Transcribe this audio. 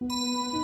Música